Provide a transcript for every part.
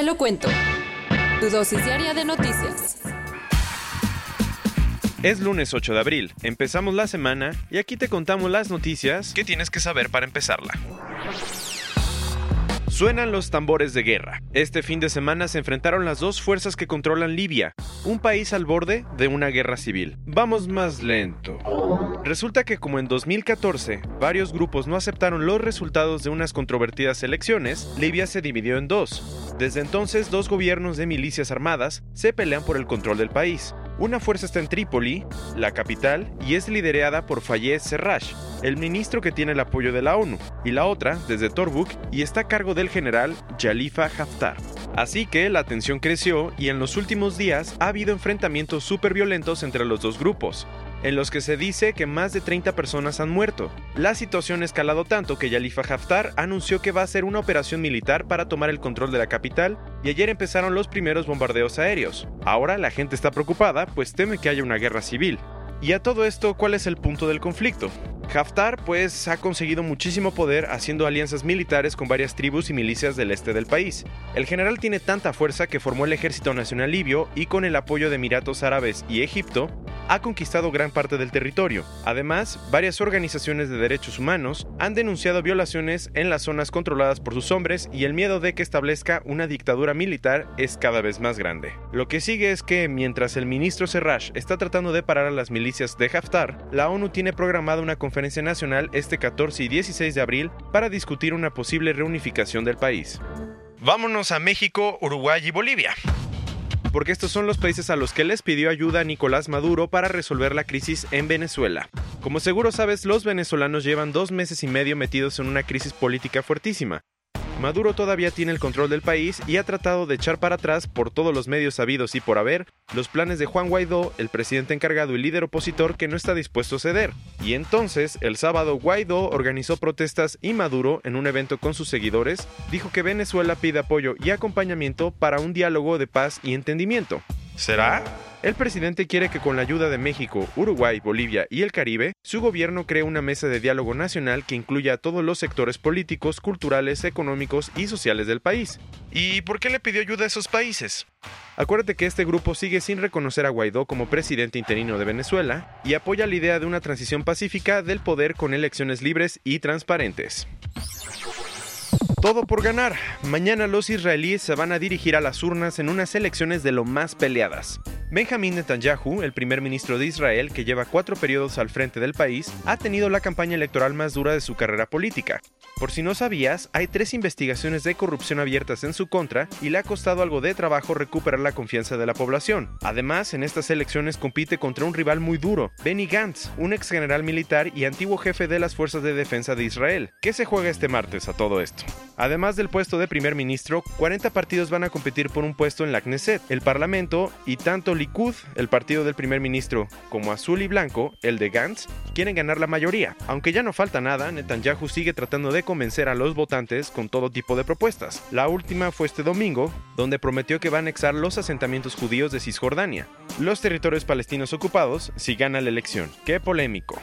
Te lo cuento. Tu dosis diaria de noticias. Es lunes 8 de abril, empezamos la semana y aquí te contamos las noticias que tienes que saber para empezarla. Suenan los tambores de guerra. Este fin de semana se enfrentaron las dos fuerzas que controlan Libia, un país al borde de una guerra civil. Vamos más lento. Resulta que como en 2014 varios grupos no aceptaron los resultados de unas controvertidas elecciones, Libia se dividió en dos. Desde entonces dos gobiernos de milicias armadas se pelean por el control del país. Una fuerza está en Trípoli, la capital, y es liderada por Fayez Serraj, el ministro que tiene el apoyo de la ONU, y la otra desde Tobruk y está a cargo del general Jalifa Haftar. Así que la tensión creció y en los últimos días ha habido enfrentamientos súper violentos entre los dos grupos, en los que se dice que más de 30 personas han muerto. La situación ha escalado tanto que Jalifa Haftar anunció que va a hacer una operación militar para tomar el control de la capital y ayer empezaron los primeros bombardeos aéreos. Ahora la gente está preocupada pues teme que haya una guerra civil. Y a todo esto, ¿cuál es el punto del conflicto? Haftar pues ha conseguido muchísimo poder haciendo alianzas militares con varias tribus y milicias del este del país. El general tiene tanta fuerza que formó el Ejército Nacional Libio y con el apoyo de Emiratos Árabes y Egipto ha conquistado gran parte del territorio. Además, varias organizaciones de derechos humanos han denunciado violaciones en las zonas controladas por sus hombres y el miedo de que establezca una dictadura militar es cada vez más grande. Lo que sigue es que mientras el ministro Serraj está tratando de parar a las milicias de Haftar, la ONU tiene programada una conferencia nacional este 14 y 16 de abril para discutir una posible reunificación del país. Vámonos a México, Uruguay y Bolivia porque estos son los países a los que les pidió ayuda Nicolás Maduro para resolver la crisis en Venezuela. Como seguro sabes, los venezolanos llevan dos meses y medio metidos en una crisis política fuertísima. Maduro todavía tiene el control del país y ha tratado de echar para atrás por todos los medios sabidos y por haber los planes de Juan Guaidó, el presidente encargado y líder opositor que no está dispuesto a ceder. Y entonces, el sábado Guaidó organizó protestas y Maduro, en un evento con sus seguidores, dijo que Venezuela pide apoyo y acompañamiento para un diálogo de paz y entendimiento. ¿Será? El presidente quiere que con la ayuda de México, Uruguay, Bolivia y el Caribe, su gobierno cree una mesa de diálogo nacional que incluya a todos los sectores políticos, culturales, económicos y sociales del país. ¿Y por qué le pidió ayuda a esos países? Acuérdate que este grupo sigue sin reconocer a Guaidó como presidente interino de Venezuela y apoya la idea de una transición pacífica del poder con elecciones libres y transparentes. Todo por ganar. Mañana los israelíes se van a dirigir a las urnas en unas elecciones de lo más peleadas. Benjamin Netanyahu, el primer ministro de Israel que lleva cuatro periodos al frente del país, ha tenido la campaña electoral más dura de su carrera política. Por si no sabías, hay tres investigaciones de corrupción abiertas en su contra y le ha costado algo de trabajo recuperar la confianza de la población. Además, en estas elecciones compite contra un rival muy duro, Benny Gantz, un ex general militar y antiguo jefe de las Fuerzas de Defensa de Israel. ¿Qué se juega este martes a todo esto? Además del puesto de primer ministro, 40 partidos van a competir por un puesto en la Knesset, el Parlamento, y tanto Likud, el partido del primer ministro, como Azul y Blanco, el de Gantz, quieren ganar la mayoría. Aunque ya no falta nada, Netanyahu sigue tratando de convencer a los votantes con todo tipo de propuestas. La última fue este domingo, donde prometió que va a anexar los asentamientos judíos de Cisjordania, los territorios palestinos ocupados, si gana la elección. ¡Qué polémico!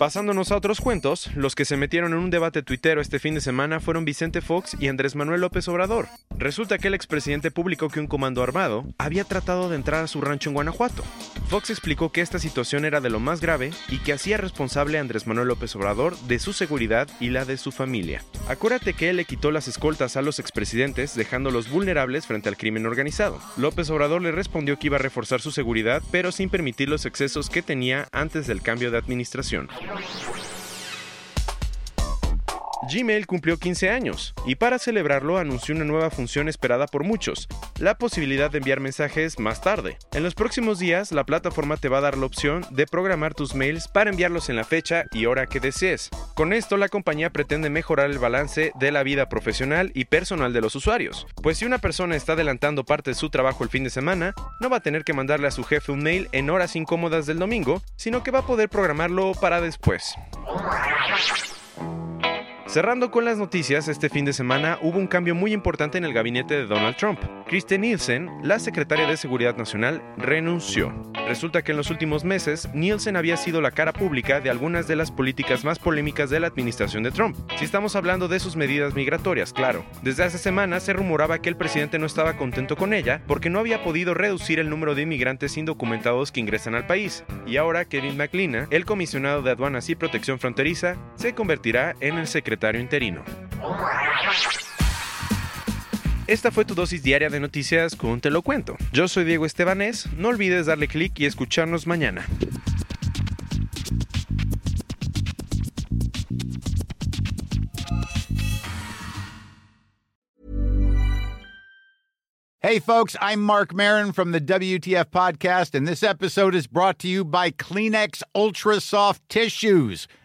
Pasándonos a otros cuentos, los que se metieron en un debate tuitero este fin de semana fueron Vicente Fox y Andrés Manuel López Obrador. Resulta que el expresidente publicó que un comando armado había tratado de entrar a su rancho en Guanajuato. Fox explicó que esta situación era de lo más grave y que hacía responsable a Andrés Manuel López Obrador de su seguridad y la de su familia. Acuérdate que él le quitó las escoltas a los expresidentes dejándolos vulnerables frente al crimen organizado. López Obrador le respondió que iba a reforzar su seguridad pero sin permitir los excesos que tenía antes del cambio de administración. Gmail cumplió 15 años y para celebrarlo anunció una nueva función esperada por muchos, la posibilidad de enviar mensajes más tarde. En los próximos días, la plataforma te va a dar la opción de programar tus mails para enviarlos en la fecha y hora que desees. Con esto, la compañía pretende mejorar el balance de la vida profesional y personal de los usuarios, pues si una persona está adelantando parte de su trabajo el fin de semana, no va a tener que mandarle a su jefe un mail en horas incómodas del domingo, sino que va a poder programarlo para después. Cerrando con las noticias, este fin de semana hubo un cambio muy importante en el gabinete de Donald Trump. Kristen Nielsen, la secretaria de Seguridad Nacional, renunció. Resulta que en los últimos meses, Nielsen había sido la cara pública de algunas de las políticas más polémicas de la administración de Trump. Si estamos hablando de sus medidas migratorias, claro. Desde hace semanas se rumoraba que el presidente no estaba contento con ella porque no había podido reducir el número de inmigrantes indocumentados que ingresan al país. Y ahora Kevin McLean, el comisionado de aduanas y protección fronteriza, se convertirá en el secretario interino. Esta fue tu dosis diaria de noticias con Te lo cuento. Yo soy Diego Estebanés, no olvides darle clic y escucharnos mañana. Hey, folks, I'm Mark Marin from the WTF Podcast, and this episode is brought to you by Kleenex Ultra Soft Tissues,